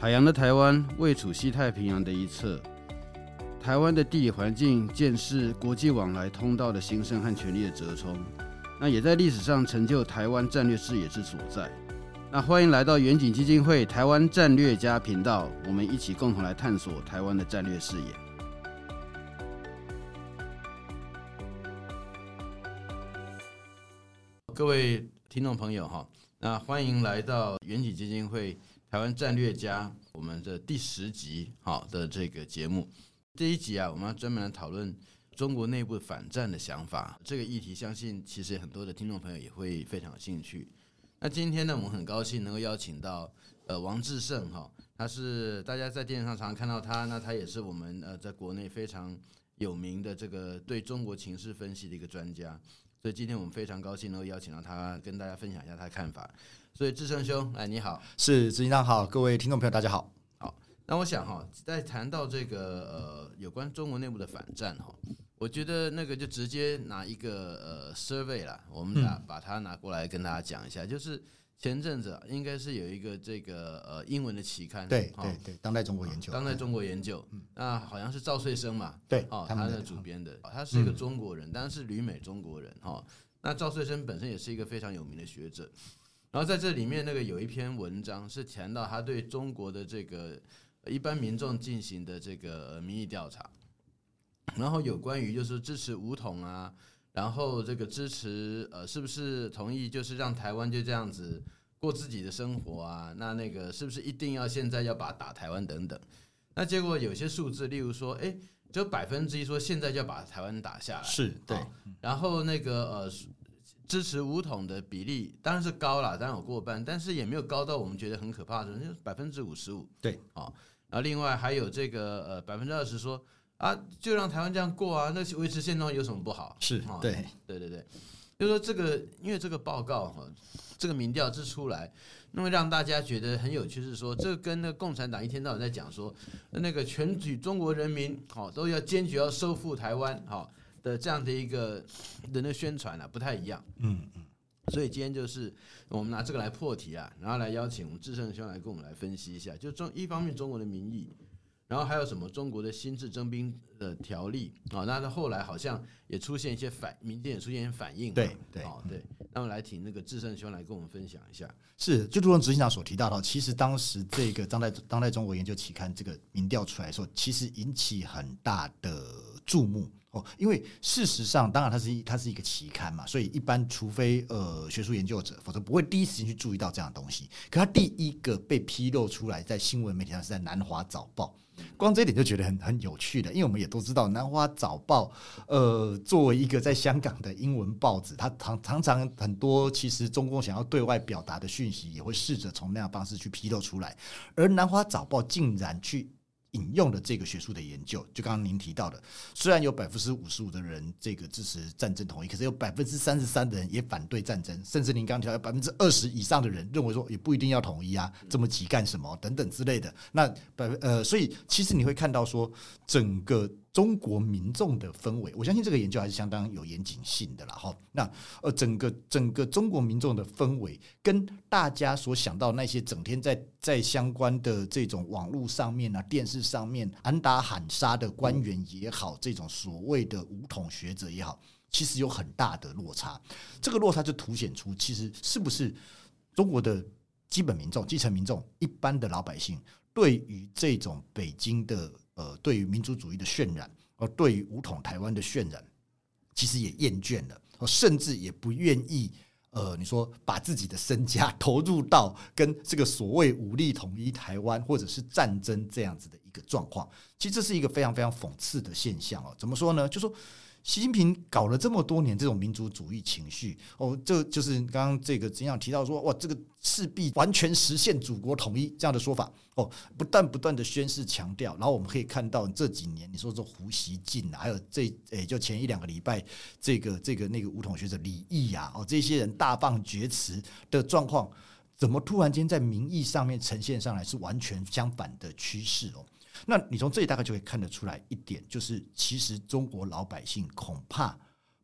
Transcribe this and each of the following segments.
海洋的台湾位处西太平洋的一侧，台湾的地理环境见识国际往来通道的兴盛和权力的折冲，那也在历史上成就台湾战略视野之所在。那欢迎来到远景基金会台湾战略家频道，我们一起共同来探索台湾的战略视野。各位听众朋友哈，那欢迎来到远景基金会台湾战略家我们的第十集好的这个节目。这一集啊，我们要专门来讨论中国内部反战的想法。这个议题，相信其实很多的听众朋友也会非常有兴趣。那今天呢，我们很高兴能够邀请到呃王志胜哈，他是大家在电视上常常看到他，那他也是我们呃在国内非常有名的这个对中国情势分析的一个专家，所以今天我们非常高兴能够邀请到他跟大家分享一下他的看法。所以志胜兄，哎你好，是执行长好，各位听众朋友大家好。好，那我想哈，在谈到这个呃有关中国内部的反战哈。我觉得那个就直接拿一个呃 survey 啦，我们拿把它拿过来跟大家讲一下。嗯、就是前阵子应该是有一个这个呃英文的期刊，对对对，当代中国研究，当代中国研究，嗯、那好像是赵穗生嘛，对，哦，他的主编的，他是一个中国人，当然是旅美中国人哈。那赵穗生本身也是一个非常有名的学者，然后在这里面那个有一篇文章是谈到他对中国的这个一般民众进行的这个民意调查。然后有关于就是支持武统啊，然后这个支持呃是不是同意就是让台湾就这样子过自己的生活啊？那那个是不是一定要现在要把打台湾等等？那结果有些数字，例如说，哎，就百分之一说现在就要把台湾打下来，是对。然后那个呃支持五统的比例当然是高了，当然有过半，但是也没有高到我们觉得很可怕的，就是百分之五十五。对，好。然后另外还有这个呃百分之二十说。啊，就让台湾这样过啊，那维持现状有什么不好？是对，对对对，就说这个，因为这个报告哈，这个民调之出来，那么让大家觉得很有趣，是说这跟那个共产党一天到晚在讲说，那个全体中国人民好都要坚决要收复台湾好的这样的一个人的宣传啊，不太一样。嗯嗯，所以今天就是我们拿这个来破题啊，然后来邀请我们智胜兄来跟我们来分析一下，就中一方面中国的民意。然后还有什么中国的新制征兵的条例啊？那他后来好像也出现一些反，民间也出现一些反应。对对对。那么来请那个智胜兄来跟我们分享一下。是，就如同执行长所提到的，其实当时这个当代当代中国研究期刊这个民调出来的时候，其实引起很大的注目因为事实上，当然它是一它是一个期刊嘛，所以一般除非呃学术研究者，否则不会第一时间去注意到这样的东西。可它第一个被披露出来在新闻媒体上是在南华早报。光这一点就觉得很很有趣的，因为我们也都知道，《南华早报》呃，作为一个在香港的英文报纸，它常常常很多其实中共想要对外表达的讯息，也会试着从那样方式去披露出来，而《南华早报》竟然去。引用的这个学术的研究，就刚刚您提到的，虽然有百分之五十五的人这个支持战争统一，可是有百分之三十三的人也反对战争，甚至您刚刚提到百分之二十以上的人认为说也不一定要统一啊，这么急干什么等等之类的。那百分呃，所以其实你会看到说整个。中国民众的氛围，我相信这个研究还是相当有严谨性的啦。哈，那呃，整个整个中国民众的氛围，跟大家所想到那些整天在在相关的这种网络上面啊、电视上面喊打喊杀的官员也好，这种所谓的武统学者也好，其实有很大的落差。这个落差就凸显出，其实是不是中国的基本民众、基层民众、一般的老百姓，对于这种北京的。呃，对于民族主义的渲染，而对于武统台湾的渲染，其实也厌倦了，甚至也不愿意，呃，你说把自己的身家 投入到跟这个所谓武力统一台湾或者是战争这样子的一个状况，其实这是一个非常非常讽刺的现象哦。怎么说呢？就说。习近平搞了这么多年这种民族主义情绪，哦，这就是刚刚这个怎样提到说，哇，这个势必完全实现祖国统一这样的说法，哦，不断不断的宣示强调，然后我们可以看到这几年，你说这胡锡进啊，还有这诶，就前一两个礼拜，这个这个那个武统学者李毅呀，哦，这些人大放厥词的状况，怎么突然间在民意上面呈现上来是完全相反的趋势哦？那你从这里大概就可以看得出来一点，就是其实中国老百姓恐怕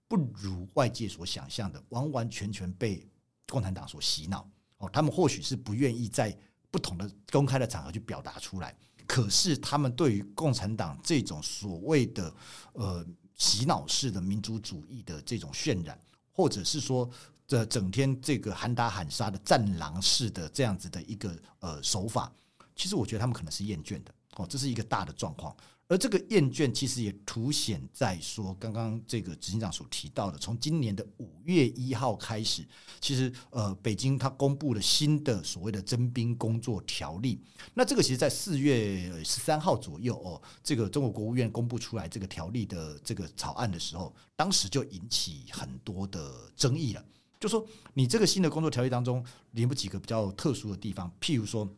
不如外界所想象的完完全全被共产党所洗脑哦，他们或许是不愿意在不同的公开的场合去表达出来。可是他们对于共产党这种所谓的呃洗脑式的民族主义的这种渲染，或者是说这整天这个喊打喊杀的战狼式的这样子的一个呃手法，其实我觉得他们可能是厌倦的哦，这是一个大的状况。而这个厌倦其实也凸显在说，刚刚这个执行长所提到的，从今年的五月一号开始，其实呃，北京它公布了新的所谓的征兵工作条例。那这个其实，在四月十三号左右哦，这个中国国务院公布出来这个条例的这个草案的时候，当时就引起很多的争议了。就说你这个新的工作条例当中，里面几个比较特殊的地方，譬如说，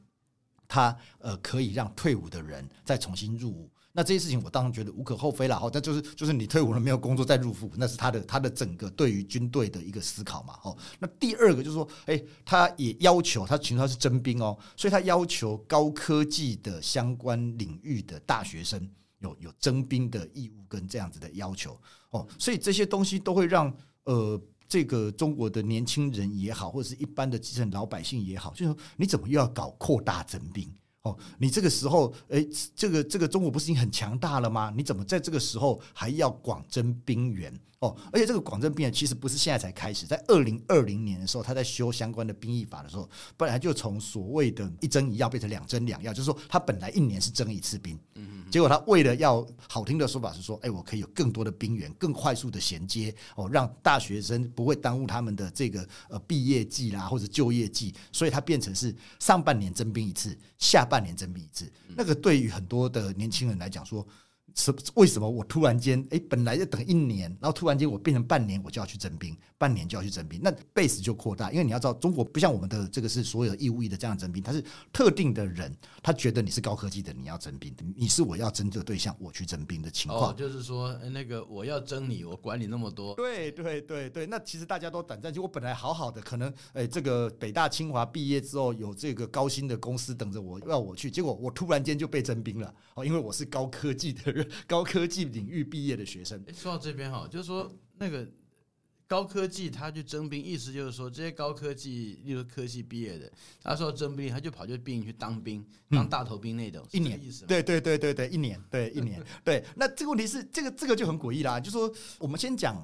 他呃可以让退伍的人再重新入伍。那这些事情我当然觉得无可厚非了哈，那就是就是你退伍了没有工作再入伍，那是他的他的整个对于军队的一个思考嘛哦。那第二个就是说，诶，他也要求他其实他是征兵哦，所以他要求高科技的相关领域的大学生有有征兵的义务跟这样子的要求哦，所以这些东西都会让呃这个中国的年轻人也好，或者是一般的基层老百姓也好，就是说你怎么又要搞扩大征兵？哦，你这个时候，哎，这个这个中国不是已经很强大了吗？你怎么在这个时候还要广征兵员？哦，而且这个广征兵员其实不是现在才开始，在二零二零年的时候，他在修相关的兵役法的时候，本来就从所谓的一征一要变成两征两要，就是说他本来一年是征一次兵，嗯结果他为了要好听的说法是说，哎，我可以有更多的兵员，更快速的衔接，哦，让大学生不会耽误他们的这个呃毕业季啦或者就业季，所以他变成是上半年征兵一次，下半半年征兵一次。那个对于很多的年轻人来讲说。是为什么我突然间哎，本来要等一年，然后突然间我变成半年，我就要去征兵，半年就要去征兵，那 base 就扩大。因为你要知道，中国不像我们的这个是所有义务役的这样征兵，他是特定的人，他觉得你是高科技的，你要征兵，你是我要征的对象，我去征兵的情况。哦，就是说那个我要征你，我管你那么多。对对对对，那其实大家都胆战，就我本来好好的，可能哎，这个北大清华毕业之后有这个高薪的公司等着我要我去，结果我突然间就被征兵了哦，因为我是高科技的人。高科技领域毕业的学生，说到这边哈，就是说那个高科技他去征兵，意思就是说这些高科技，例如科技毕业的，他说征兵，他就跑去兵营去当兵，当大头兵那种，一年，对对对对对，一年，对一年，对。那这个问题是，这个这个就很诡异啦，就是说我们先讲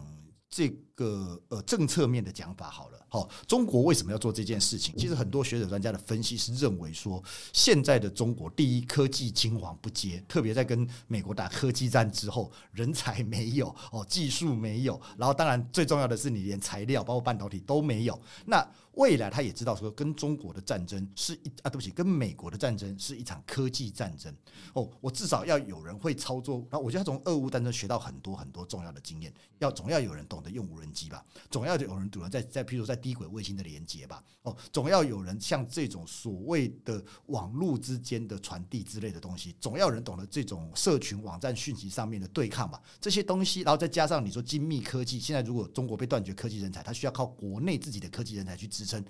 这个呃政策面的讲法好了。好，中国为什么要做这件事情？其实很多学者专家的分析是认为说，现在的中国第一科技青黄不接，特别在跟美国打科技战之后，人才没有哦，技术没有，然后当然最重要的是你连材料，包括半导体都没有。那未来他也知道说，跟中国的战争是一啊，对不起，跟美国的战争是一场科技战争哦。我至少要有人会操作，然后我觉得他从俄乌战争学到很多很多重要的经验。要总要有人懂得用无人机吧，总要有人懂得在在譬如在低轨卫星的连接吧，哦，总要有人像这种所谓的网络之间的传递之类的东西，总要有人懂得这种社群网站讯息上面的对抗吧。这些东西，然后再加上你说精密科技，现在如果中国被断绝科技人才，他需要靠国内自己的科技人才去支撑。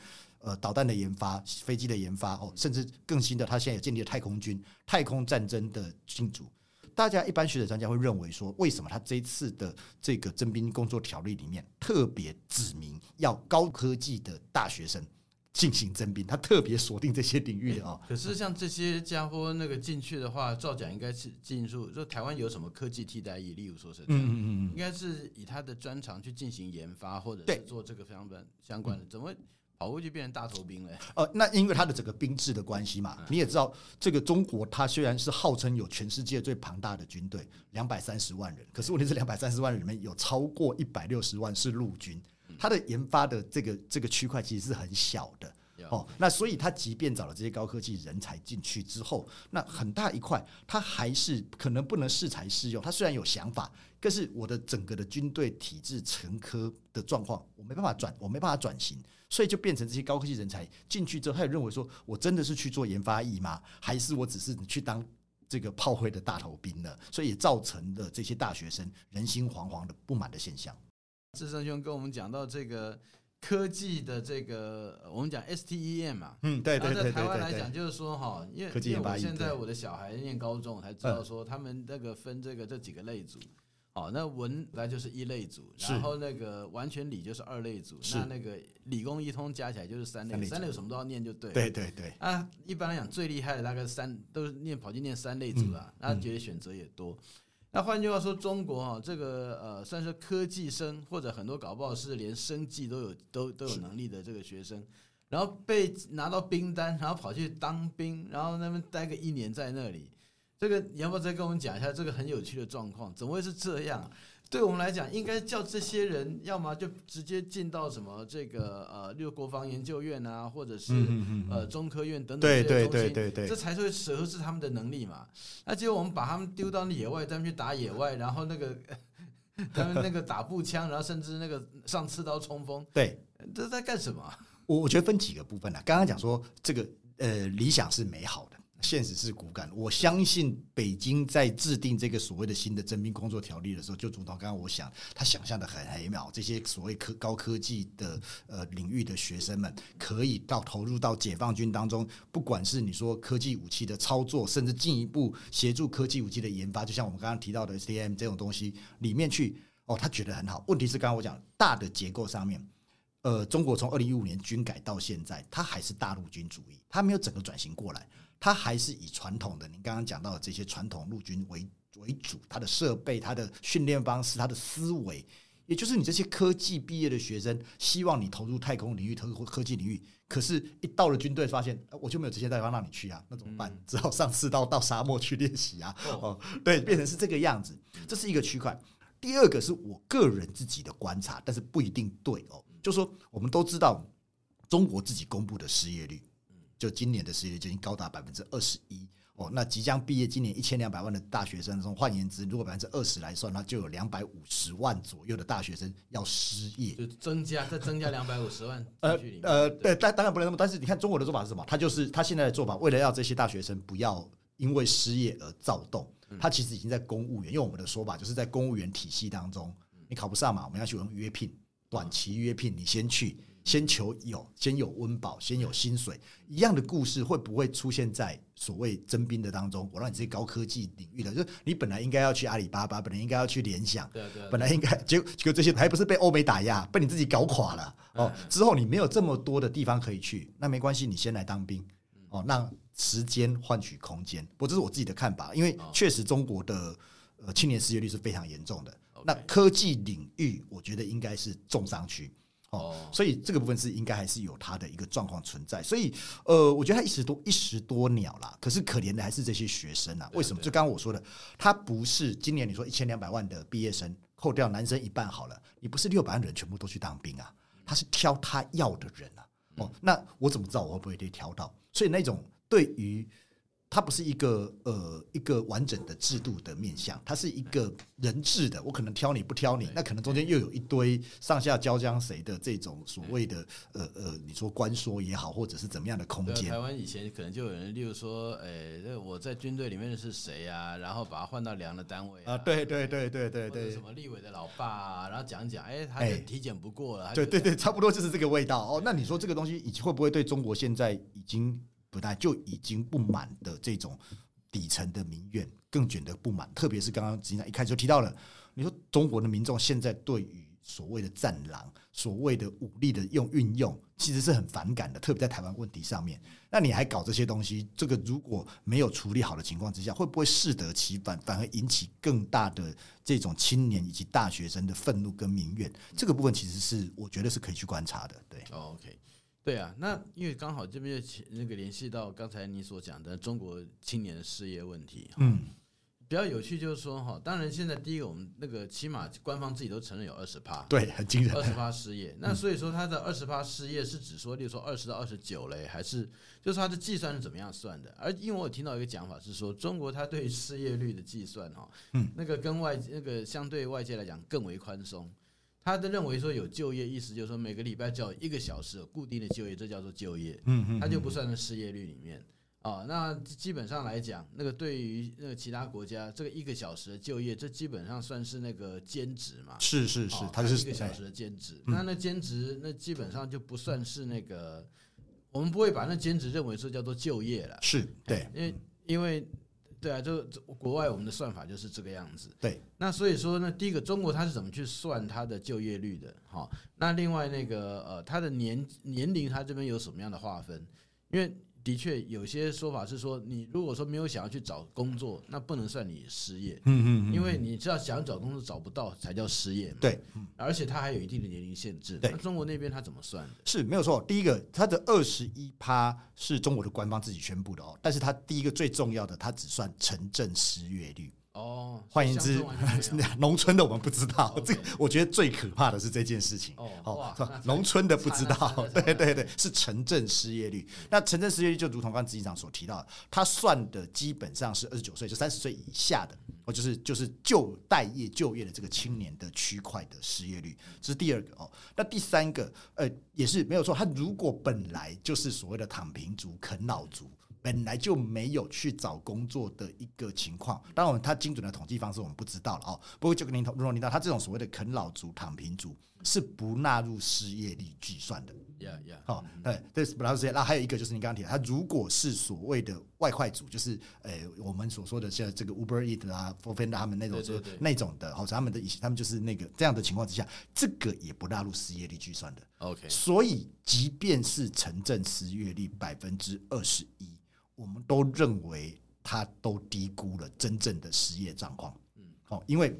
呃，导弹的研发、飞机的研发，哦，甚至更新的，他现在有建立了太空军、太空战争的进驻。大家一般学者专家会认为说，为什么他这一次的这个征兵工作条例里面特别指明要高科技的大学生进行征兵？他特别锁定这些领域的啊。可是像这些家伙那个进去的话，照讲应该是进入就台湾有什么科技替代役？例如说是，嗯嗯嗯，应该是以他的专长去进行研发，或者是做这个相关相关的，怎么？跑过去变成大头兵了。呃，那因为它的整个兵制的关系嘛，你也知道，这个中国它虽然是号称有全世界最庞大的军队，两百三十万人，可是问题是两百三十万人里面有超过一百六十万是陆军，它的研发的这个这个区块其实是很小的哦。那所以他即便找了这些高科技人才进去之后，那很大一块他还是可能不能适才适用。他虽然有想法，可是我的整个的军队体制成科的状况，我没办法转，我没办法转型。所以就变成这些高科技人才进去之后，他也认为说，我真的是去做研发役吗？还是我只是去当这个炮灰的大头兵呢？所以也造成了这些大学生人心惶惶的不满的现象。志胜兄跟我们讲到这个科技的这个，我们讲 STEM 嘛，嗯，对对对对，在台湾来讲就是说哈，因为因为我现在我的小孩念高中，才知道说他们那个分这个这几个类组。哦，那文来就是一类组，然后那个完全理就是二类组，那那个理工一通加起来就是三类，三类什么都要念就对。对对对。啊，一般来讲最厉害的大概三都是念跑去念三类组啊，那觉得选择也多。那换句话说，中国哈这个呃算是科技生，或者很多搞不好是连生计都有都都有能力的这个学生，然后被拿到兵单，然后跑去当兵，然后那边待个一年在那里。这个你要不要再跟我们讲一下这个很有趣的状况？怎么会是这样？对我们来讲，应该叫这些人要么就直接进到什么这个呃，例如国防研究院啊，或者是呃中科院等等这些东西，对对对对，这才是会合适他们的能力嘛。那结果我们把他们丢到野外，他们去打野外，然后那个 他们那个打步枪，然后甚至那个上刺刀冲锋，对，这在干什么？我我觉得分几个部分啊。刚刚讲说这个呃理想是美好的。现实是骨感。我相信北京在制定这个所谓的新的征兵工作条例的时候，就主导刚刚我想，他想象的很美妙。这些所谓科高科技的呃领域的学生们，可以到投入到解放军当中，不管是你说科技武器的操作，甚至进一步协助科技武器的研发，就像我们刚刚提到的 STM 这种东西里面去，哦，他觉得很好。问题是刚刚我讲大的结构上面，呃，中国从二零一五年军改到现在，他还是大陆军主义，他没有整个转型过来。他还是以传统的，您刚刚讲到的这些传统陆军为为主，它的设备、它的训练方式、它的思维，也就是你这些科技毕业的学生，希望你投入太空领域、投入科技领域，可是，一到了军队，发现我就没有这些地方让你去啊，那怎么办？只好上刺刀到沙漠去练习啊。哦，对，变成是这个样子，这是一个区块。第二个是我个人自己的观察，但是不一定对哦。就说我们都知道，中国自己公布的失业率。就今年的失业率就已经高达百分之二十一哦，那即将毕业，今年一千两百万的大学生中，换言之，如果百分之二十来算，那就有两百五十万左右的大学生要失业，就增加再增加两百五十万。呃呃，对，但当然不能那么，但是你看中国的做法是什么？他就是他现在的做法，为了要这些大学生不要因为失业而躁动，他其实已经在公务员，用我们的说法就是在公务员体系当中，你考不上嘛，我们要去用约聘，短期约聘，你先去。先求有，先有温饱，先有薪水，一样的故事会不会出现在所谓征兵的当中？我让你这些高科技领域的，就是你本来应该要去阿里巴巴，本来应该要去联想，对对，本来应该结果结果这些还不是被欧美打压，被你自己搞垮了哦。之后你没有这么多的地方可以去，那没关系，你先来当兵哦，让时间换取空间。不过这是我自己的看法，因为确实中国的呃青年失业率是非常严重的。那科技领域，我觉得应该是重灾区。哦，所以这个部分是应该还是有它的一个状况存在，所以呃，我觉得他一时多一石多鸟啦。可是可怜的还是这些学生啊，为什么？就刚刚我说的，他不是今年你说一千两百万的毕业生，扣掉男生一半好了，你不是六百万人全部都去当兵啊，他是挑他要的人啊。哦，那我怎么知道我会不会被挑到？所以那种对于。它不是一个呃一个完整的制度的面向，它是一个人治的。我可能挑你不挑你，那可能中间又有一堆上下交将谁的这种所谓的呃呃，你说官说也好，或者是怎么样的空间。台湾以前可能就有人，例如说，哎，这我在军队里面的是谁啊？然后把他换到梁的单位啊？对对对对对对，什么立委的老爸啊？然后讲讲，哎，他的体检不过了。对对对，差不多就是这个味道哦。那你说这个东西以及会不会对中国现在已经？不但就已经不满的这种底层的民怨更卷得不满，特别是刚刚执行长一开始就提到了，你说中国的民众现在对于所谓的战狼、所谓的武力的用运用，其实是很反感的，特别在台湾问题上面。那你还搞这些东西，这个如果没有处理好的情况之下，会不会适得其反，反而引起更大的这种青年以及大学生的愤怒跟民怨？这个部分其实是我觉得是可以去观察的。对，OK。对啊，那因为刚好这边就那个联系到刚才你所讲的中国青年的失业问题，嗯，比较有趣就是说哈，当然现在第一个我们那个起码官方自己都承认有二十趴，对，很惊人，二十趴失业。那所以说他的二十趴失业是指说，例如说二十到二十九嘞，还是就是他的计算是怎么样算的？而因为我听到一个讲法是说，中国他对失业率的计算哈，嗯，那个跟外那个相对外界来讲更为宽松。他的认为说有就业，意思就是说每个礼拜只要一个小时有固定的就业，这叫做就业。嗯嗯，他就不算在失业率里面啊。那基本上来讲，那个对于那个其他国家，这个一个小时的就业，这基本上算是那个兼职嘛。是是是，他是一个小时的兼职。那那兼职，那基本上就不算是那个，我们不会把那兼职认为说叫做就业了。是对，因为因为对啊，就国外我们的算法就是这个样子。对，那所以说呢，第一个中国它是怎么去算它的就业率的？哈，那另外那个呃，它的年年龄，它这边有什么样的划分？因为的确有些说法是说，你如果说没有想要去找工作，那不能算你失业。嗯嗯，因为你知道想找工作找不到才叫失业嘛。对，而且它还有一定的年龄限制。对，那中国那边它怎么算的？是没有错。第一个，它的二十一趴是中国的官方自己宣布的哦，但是它第一个最重要的，它只算城镇失业率。哦，换言之，农村的我们不知道。这个我觉得最可怕的是这件事情。哦，农村的不知道。对对对，是城镇失业率。那城镇失业率就如同刚刚执行长所提到的，他算的基本上是二十九岁，就三十岁以下的，哦，就是就是就待业就业的这个青年的区块的失业率，这是第二个哦。那第三个，呃，也是没有错。他如果本来就是所谓的躺平族、啃老族。本来就没有去找工作的一个情况，当然，他精准的统计方式我们不知道了哦。不过就跟您如果您到他这种所谓的啃老族、躺平族是不纳入失业率计算的。Yeah, yeah。好，对，这是不纳入失业。那还有一个就是您刚刚提的，他如果是所谓的外快族，就是呃我们所说的像这个 Uber Eat 啊、Foodpanda 他们那种就那种的，或者他们的以他们就是那个这样的情况之下，这个也不纳入失业率计算的。OK。所以，即便是城镇失业率百分之二十一。我们都认为他都低估了真正的失业状况。嗯，好，因为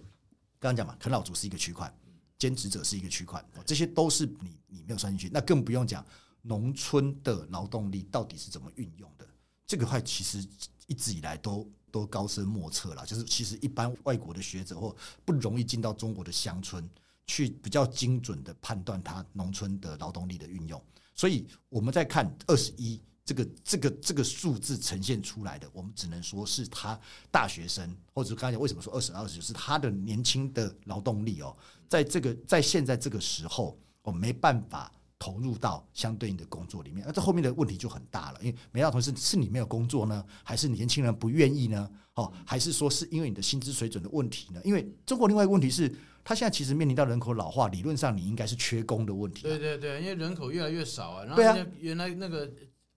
刚刚讲嘛，啃老族是一个区块，兼职者是一个区块，这些都是你你没有算进去。那更不用讲农村的劳动力到底是怎么运用的。这个话其实一直以来都都高深莫测了。就是其实一般外国的学者或不容易进到中国的乡村去比较精准的判断他农村的劳动力的运用。所以我们在看二十一。这个这个这个数字呈现出来的，我们只能说是他大学生，或者刚才为什么说二十二十九，是他的年轻的劳动力哦，在这个在现在这个时候，我没办法投入到相对应的工作里面，那这后面的问题就很大了，因为没到同事是你没有工作呢，还是年轻人不愿意呢？哦，还是说是因为你的薪资水准的问题呢？因为中国另外一个问题是，他现在其实面临到人口老化，理论上你应该是缺工的问题。对对对，因为人口越来越少啊，然后原来那个。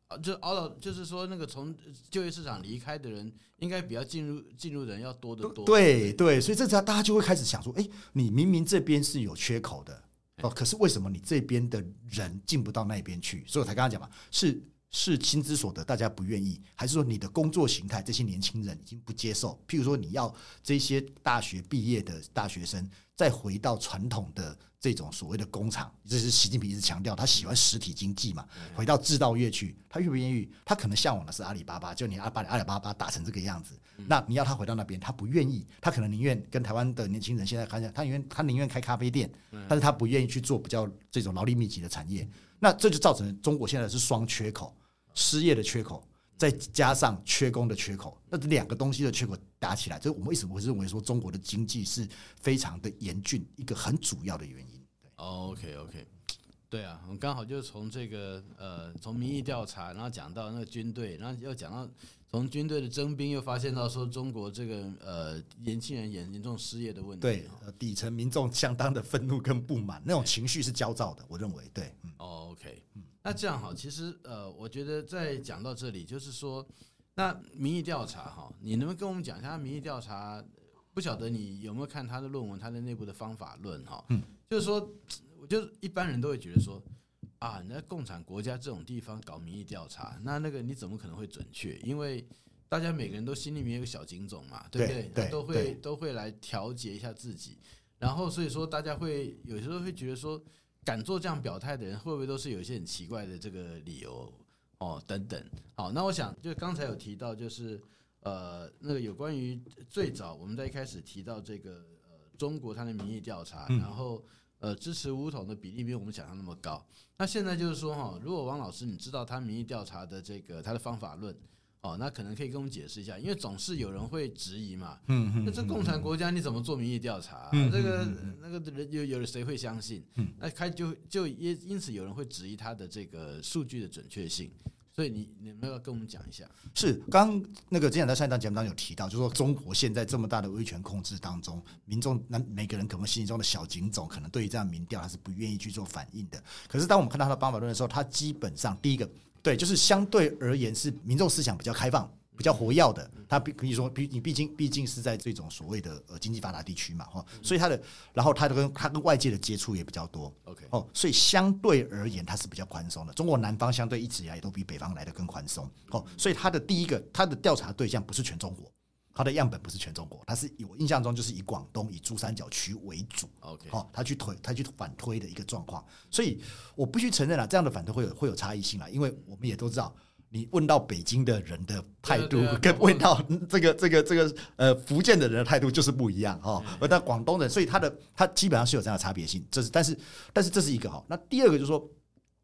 啊，就熬到，就是说那个从就业市场离开的人，应该比较进入进入的人要多得多。对对，所以这时候大家就会开始想说，哎，你明明这边是有缺口的哦，可是为什么你这边的人进不到那边去？所以我才跟他讲嘛，是是薪资所得大家不愿意，还是说你的工作形态这些年轻人已经不接受？譬如说你要这些大学毕业的大学生再回到传统的。这种所谓的工厂，这是习近平一直强调，他喜欢实体经济嘛，回到制造业去，他愿不愿意？他可能向往的是阿里巴巴，就你阿把阿里巴巴打成这个样子，那你要他回到那边，他不愿意，他可能宁愿跟台湾的年轻人现在看一下，他宁愿他宁愿开咖啡店，但是他不愿意去做比较这种劳力密集的产业，那这就造成中国现在是双缺口，失业的缺口。再加上缺工的缺口，那这两个东西的缺口打起来，这我们为什么会认为说中国的经济是非常的严峻，一个很主要的原因。对，OK OK，对啊，我们刚好就从这个呃，从民意调查，然后讲到那个军队，然后又讲到从军队的征兵，又发现到说中国这个呃年轻人严严重失业的问题。对，底层民众相当的愤怒跟不满，那种情绪是焦躁的。我认为，对，嗯，OK，嗯。那这样好，其实呃，我觉得在讲到这里，就是说，那民意调查哈，你能不能跟我们讲一下民意调查？不晓得你有没有看他的论文，他的内部的方法论哈？嗯，就是说，我就一般人都会觉得说，啊，你在共产国家这种地方搞民意调查，那那个你怎么可能会准确？因为大家每个人都心里面有个小警种嘛，对不对？对，都会都会来调节一下自己，然后所以说大家会有时候会觉得说。敢做这样表态的人，会不会都是有一些很奇怪的这个理由哦？等等。好，那我想就刚才有提到，就是呃，那个有关于最早我们在一开始提到这个呃，中国它的民意调查，然后呃，支持武统的比例没有我们想象那么高。那现在就是说哈，如果王老师你知道他民意调查的这个他的方法论。哦，那可能可以跟我们解释一下，因为总是有人会质疑嘛。嗯嗯。那这共产国家你怎么做民意调查？这个那个人有有谁会相信？嗯。那开就就因因此有人会质疑他的这个数据的准确性，所以你你们要跟我们讲一下。是，刚那个之前在上一档节目当中有提到，就是说中国现在这么大的威权控制当中，民众那每个人可能心中的小警总，可能对于这样民调他是不愿意去做反应的。可是当我们看到他的方法论的时候，他基本上第一个。对，就是相对而言是民众思想比较开放比较活跃的，他比可以说，毕你毕竟毕竟是在这种所谓的呃经济发达地区嘛，哈，所以他的，然后他的跟他跟外界的接触也比较多，OK，哦，所以相对而言，它是比较宽松的。中国南方相对一直以来都比北方来的更宽松，哦，所以它的第一个，它的调查对象不是全中国，它的样本不是全中国，它是以我印象中就是以广东以珠三角区为主，OK，哦，他去推他去反推的一个状况，所以我必须承认了，这样的反推会有会有差异性了，因为我们也都知道。你问到北京的人的态度，跟问到这个这个这个呃福建的人的态度就是不一样哈。而到广东人，所以他的他基本上是有这样的差别性。这是但是但是这是一个哈。那第二个就是说，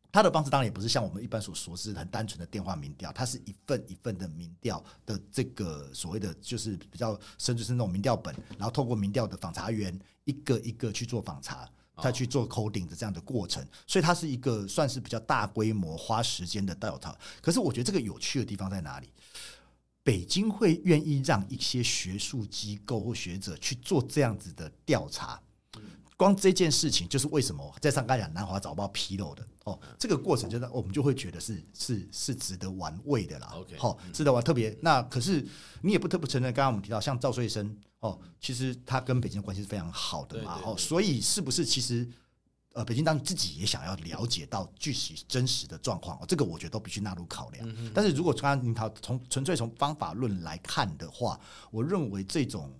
他的方式当然也不是像我们一般所说是很单纯的电话民调，它是一份一份的民调的这个所谓的就是比较甚至是那种民调本，然后透过民调的访查员一个一个去做访查。他去做 coding 的这样的过程，所以它是一个算是比较大规模花时间的 data。可是我觉得这个有趣的地方在哪里？北京会愿意让一些学术机构或学者去做这样子的调查，光这件事情就是为什么在上刚讲南华早报披露的哦，这个过程就是我们就会觉得是是是值得玩味的啦。OK，好，值得玩。特别那可是你也不得不承认，刚刚我们提到像赵穗生。哦，其实他跟北京的关系是非常好的嘛，哦，所以是不是其实呃，北京当局自己也想要了解到具体真实的状况？哦，这个我觉得都必须纳入考量。但是如果刚刚您讨从纯粹从方法论来看的话，我认为这种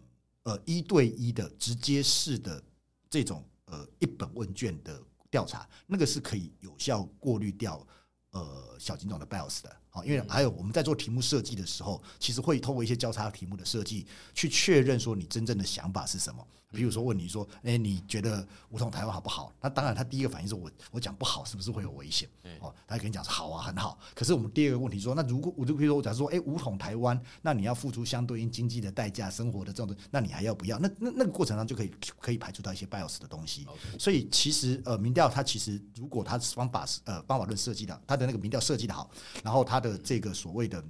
呃一对一的直接式的这种呃一本问卷的调查，那个是可以有效过滤掉呃小金总的 bias 的。好，因为还有我们在做题目设计的时候，其实会透过一些交叉题目的设计，去确认说你真正的想法是什么。比如说问你说，哎，你觉得武统台湾好不好？那当然，他第一个反应是我我讲不好，是不是会有危险？哦，他跟你讲说好啊，很好。可是我们第二个问题说，那如果我就比如说我假如说，哎，武统台湾，那你要付出相对应经济的代价、生活的这种，那你还要不要？那那那个过程上就可以可以排除到一些 bias 的东西。所以其实呃，民调它其实如果它方法是呃方法论设计的，它的那个民调设计的好，然后它的这个所谓的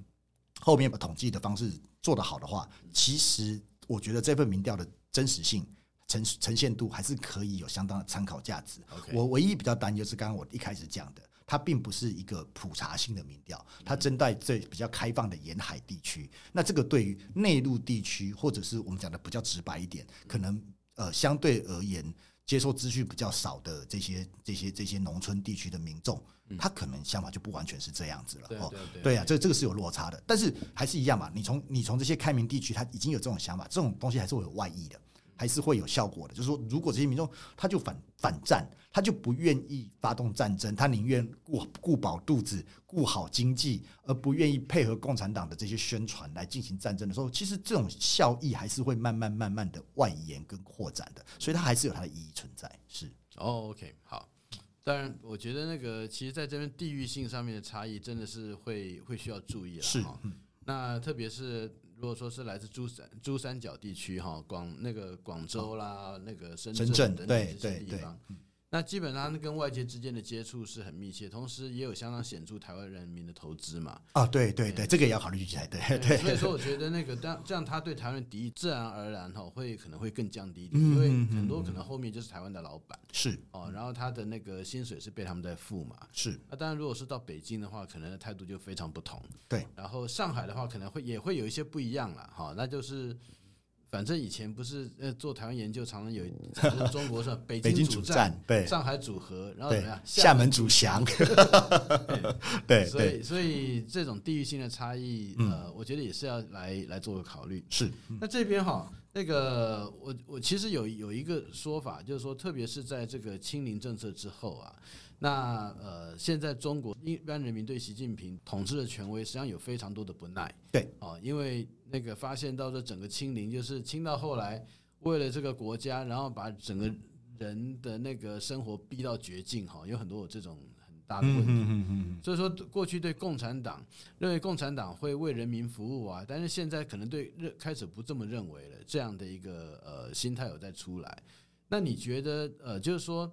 后面统计的方式做得好的话，其实我觉得这份民调的真实性、呈呈现度还是可以有相当的参考价值。我唯一比较担忧是刚刚我一开始讲的，它并不是一个普查性的民调，它针对这比较开放的沿海地区。那这个对于内陆地区，或者是我们讲的比较直白一点，可能呃相对而言接受资讯比较少的这些这些这些农村地区的民众。他可能想法就不完全是这样子了哦，对啊，这这个是有落差的，但是还是一样嘛。你从你从这些开明地区，他已经有这种想法，这种东西还是会有外溢的，还是会有效果的。就是说，如果这些民众他就反反战，他就不愿意发动战争，他宁愿顾顾饱肚子、顾好经济，而不愿意配合共产党的这些宣传来进行战争的时候，其实这种效益还是会慢慢慢慢的外延跟扩展的，所以它还是有它的意义存在。是哦，OK，好。当然，我觉得那个其实在这边地域性上面的差异真的是会会需要注意了。是，那特别是如果说是来自珠三珠三角地区哈，广那个广州啦，那个深圳等等这些地方。那基本上跟外界之间的接触是很密切，同时也有相当显著台湾人民的投资嘛。啊，对对对，这个也要考虑起来。对对，所以说我觉得那个这样这样，他对台湾敌意自然而然哈会可能会更降低一点，因为很多可能后面就是台湾的老板是哦，然后他的那个薪水是被他们在付嘛。是。那当然，如果是到北京的话，可能的态度就非常不同。对。然后上海的话，可能会也会有一些不一样了哈，那就是。反正以前不是呃做台湾研究，常常有中国是北京主战，对上海组合，然后怎么样？厦门主降。对，所以所以这种地域性的差异，呃，我觉得也是要来来做个考虑。是。那这边哈，那个我我其实有有一个说法，就是说，特别是在这个清零政策之后啊。那呃，现在中国一般人民对习近平统治的权威，实际上有非常多的不耐。对，哦，因为那个发现到这整个清零，就是清到后来，为了这个国家，然后把整个人的那个生活逼到绝境，哈，有很多有这种很大的问题。所以说，过去对共产党认为共产党会为人民服务啊，但是现在可能对认开始不这么认为了，这样的一个呃心态有在出来。那你觉得呃，就是说？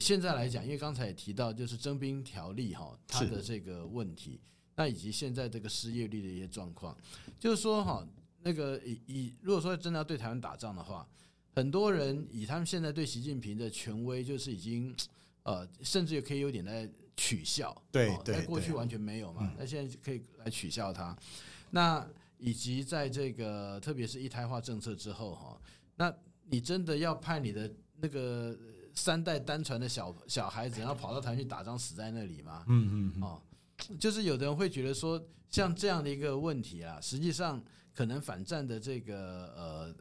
现在来讲，因为刚才也提到，就是征兵条例哈，它的这个问题，那以及现在这个失业率的一些状况，就是说哈，那个以以如果说真的要对台湾打仗的话，很多人以他们现在对习近平的权威，就是已经呃，甚至也可以有点在取笑，对对，在过去完全没有嘛，那现在可以来取笑他。那以及在这个特别是一胎化政策之后哈，那你真的要派你的那个三代单传的小小孩子，然后跑到台湾去打仗死在那里吗？嗯嗯哦，就是有的人会觉得说，像这样的一个问题啊，实际上可能反战的这个呃。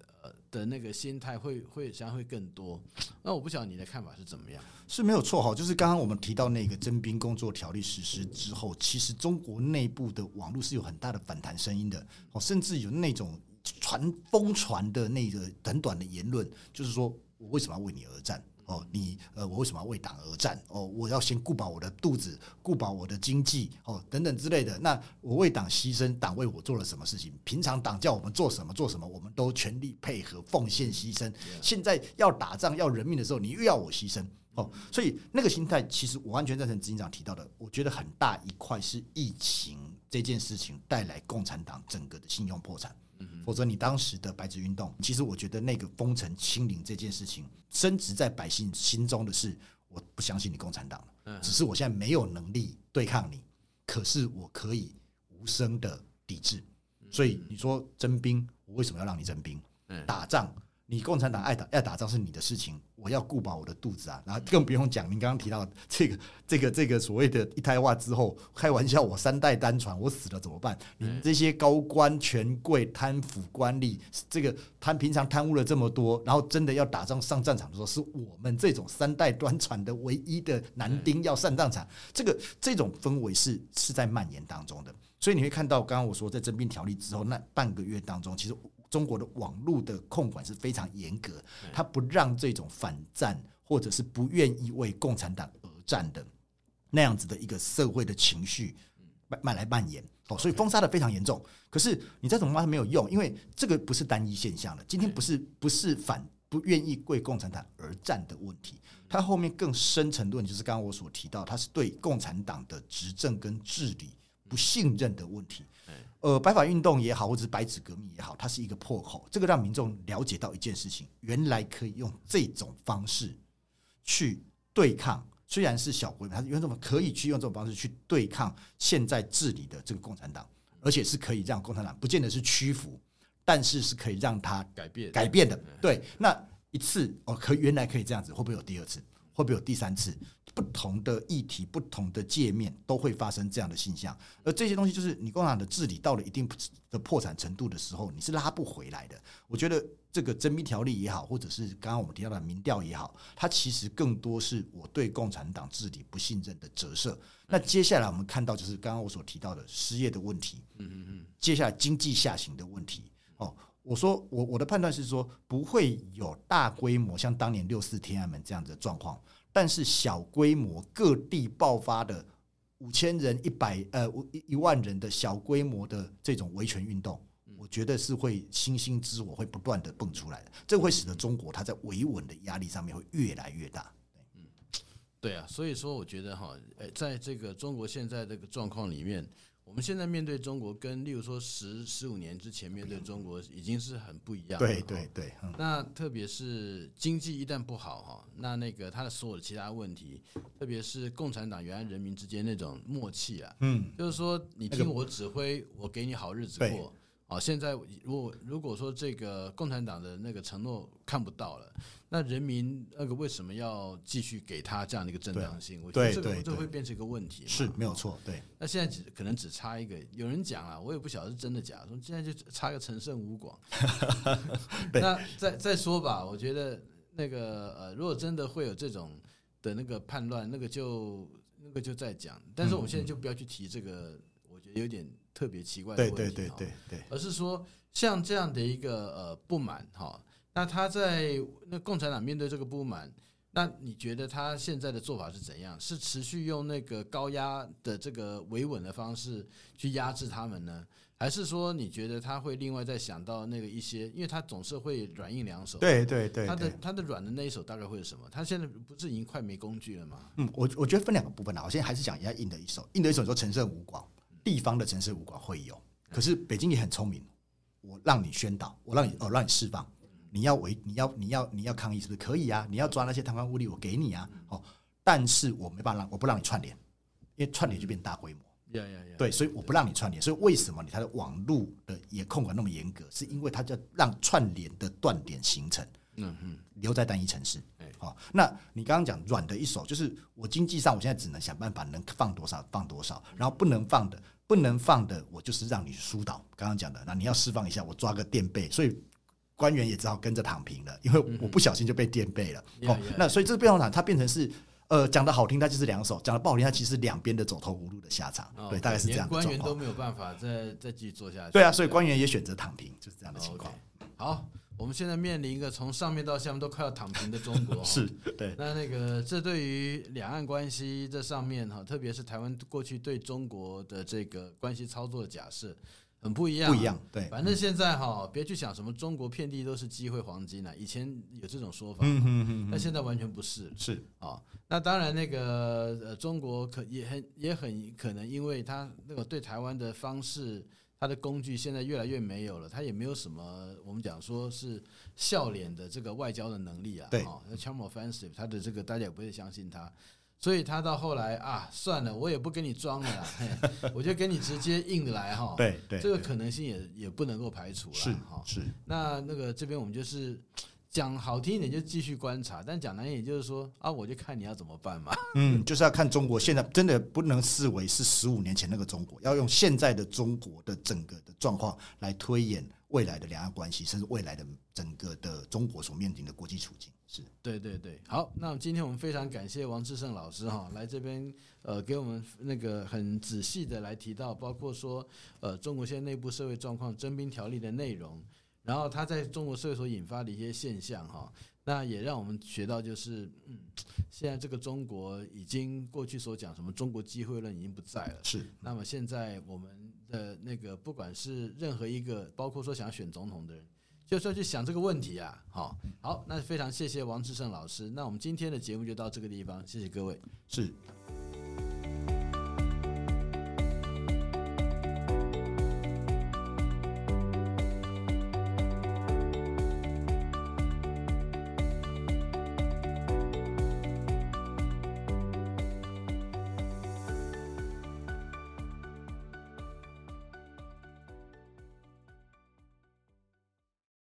的那个心态会会将会更多，那我不晓得你的看法是怎么样？是没有错哈，就是刚刚我们提到那个征兵工作条例实施之后，其实中国内部的网络是有很大的反弹声音的，哦，甚至有那种传疯传的那个短短的言论，就是说我为什么要为你而战？哦，你呃，我为什么要为党而战？哦，我要先顾保我的肚子，顾保我的经济，哦，等等之类的。那我为党牺牲，党为我做了什么事情？平常党叫我们做什么做什么，我们都全力配合、奉献、牺牲。现在要打仗、要人命的时候，你又要我牺牲。哦，所以那个心态，其实我完全赞成执行长提到的。我觉得很大一块是疫情这件事情带来共产党整个的信用破产。否则，你当时的白纸运动，其实我觉得那个封城清零这件事情，深植在百姓心中的是，我不相信你共产党了，只是我现在没有能力对抗你，可是我可以无声的抵制。所以你说征兵，我为什么要让你征兵？打仗。你共产党爱打爱打仗是你的事情，我要顾饱我的肚子啊，然后更不用讲，您刚刚提到这个这个这个所谓的一胎化之后，开玩笑，我三代单传，我死了怎么办？你们这些高官权贵贪腐官吏，这个贪平常贪污了这么多，然后真的要打仗上战场的时候，是我们这种三代单传的唯一的男丁要上战场，这个这种氛围是是在蔓延当中的，所以你会看到，刚刚我说在征兵条例之后那半个月当中，其实。中国的网络的控管是非常严格，他不让这种反战或者是不愿意为共产党而战的那样子的一个社会的情绪慢慢来蔓延哦，所以封杀的非常严重。可是你再怎么骂没有用，因为这个不是单一现象了。今天不是不是反不愿意为共产党而战的问题，它后面更深层的问题就是刚刚我所提到，它是对共产党的执政跟治理不信任的问题。呃，白发运动也好，或者是白纸革命也好，它是一个破口。这个让民众了解到一件事情：原来可以用这种方式去对抗，虽然是小规模，它是用这种可以去用这种方式去对抗现在治理的这个共产党，而且是可以让共产党不见得是屈服，但是是可以让它改变改变的。对，那一次哦，可原来可以这样子，会不会有第二次？会不会有第三次？不同的议题、不同的界面都会发生这样的现象，而这些东西就是你共产党的治理到了一定的破产程度的时候，你是拉不回来的。我觉得这个征兵条例也好，或者是刚刚我们提到的民调也好，它其实更多是我对共产党治理不信任的折射。那接下来我们看到就是刚刚我所提到的失业的问题，嗯嗯嗯，接下来经济下行的问题。哦，我说我我的判断是说不会有大规模像当年六四天安门这样的状况。但是小规模各地爆发的五千人、一百呃一一万人的小规模的这种维权运动，我觉得是会星星之火会不断的蹦出来的，这会使得中国它在维稳的压力上面会越来越大。嗯，对啊，所以说我觉得哈，呃，在这个中国现在这个状况里面。我们现在面对中国，跟例如说十十五年之前面对中国，已经是很不一样了。对对对。那特别是经济一旦不好哈，那那个他的所有的其他问题，特别是共产党原来人民之间那种默契啊，嗯，就是说你听我指挥，我给你好日子过。好，现在如果如果说这个共产党的那个承诺看不到了，那人民那个为什么要继续给他这样的一个正当性？我觉得这个这会变成一个问题。是没有错，对。那现在只可能只差一个，有人讲了，我也不晓得是真的假的，说现在就差个陈胜吴广。那再再说吧，我觉得那个呃，如果真的会有这种的那个叛乱，那个就那个就再讲。但是我们现在就不要去提这个，我觉得有点。特别奇怪的问题，对对对对，而是说像这样的一个呃不满哈，那他在那共产党面对这个不满，那你觉得他现在的做法是怎样？是持续用那个高压的这个维稳的方式去压制他们呢？还是说你觉得他会另外再想到那个一些？因为他总是会软硬两手，对对对，他的他的软的那一手大概会是什么？他现在不是已经快没工具了吗？嗯，我我觉得分两个部分啊，我现在还是讲一下硬的一手，硬的一手说陈胜吴广。地方的城市武馆会有，可是北京也很聪明，我让你宣导，我让你哦让你释放，你要违你要你要你要抗议是不是可以啊？你要抓那些贪官污吏，我给你啊，哦，但是我没办法让我不让你串联，因为串联就变大规模，呀呀呀！对，所以我不让你串联。所以为什么你它的网络的也控管那么严格？是因为它就让串联的断点形成。嗯嗯，留在单一城市。哎，好，那你刚刚讲软的一手，就是我经济上我现在只能想办法能放多少放多少，然后不能放的不能放的，我就是让你疏导。刚刚讲的，那你要释放一下，我抓个垫背，所以官员也只好跟着躺平了，因为我不小心就被垫背了。哦，那所以这个变动场它变成是。呃，讲的好听，它就是两手；讲的不好听，它其实两边的走投无路的下场。哦、对，大概是这样的。官员都没有办法再再继续做下去。对啊，所以官员也选择躺平，就是这样的情况。好，我们现在面临一个从上面到下面都快要躺平的中国。是，对。那那个，这对于两岸关系这上面哈，特别是台湾过去对中国的这个关系操作的假设。很不一样，不一样，对。反正现在哈，别去想什么中国遍地都是机会黄金了。以前有这种说法，嗯嗯嗯，但现在完全不是。是啊，那当然，那个呃，中国可也很也很可能，因为他那个对台湾的方式，他的工具现在越来越没有了，他也没有什么我们讲说是笑脸的这个外交的能力啊。对，那 charm offensive，他的这个大家也不会相信他。所以他到后来啊，算了，我也不跟你装了啦，我就跟你直接硬来哈。对对，这个可能性也也不能够排除了。是哈，是。那那个这边我们就是讲好听一点，就继续观察；但讲难听点，就是说啊，我就看你要怎么办嘛。嗯，就是要看中国现在真的不能视为是十五年前那个中国，要用现在的中国的整个的状况来推演未来的两岸关系，甚至未来的整个的中国所面临的国际处境。是对对对，好，那今天我们非常感谢王志胜老师哈，来这边呃给我们那个很仔细的来提到，包括说呃中国现在内部社会状况、征兵条例的内容，然后他在中国社会所引发的一些现象哈，那也让我们学到就是嗯，现在这个中国已经过去所讲什么中国机会论已经不在了，是。那么现在我们的那个不管是任何一个，包括说想要选总统的人。就是要去想这个问题啊，好，好，那非常谢谢王志胜老师，那我们今天的节目就到这个地方，谢谢各位，是。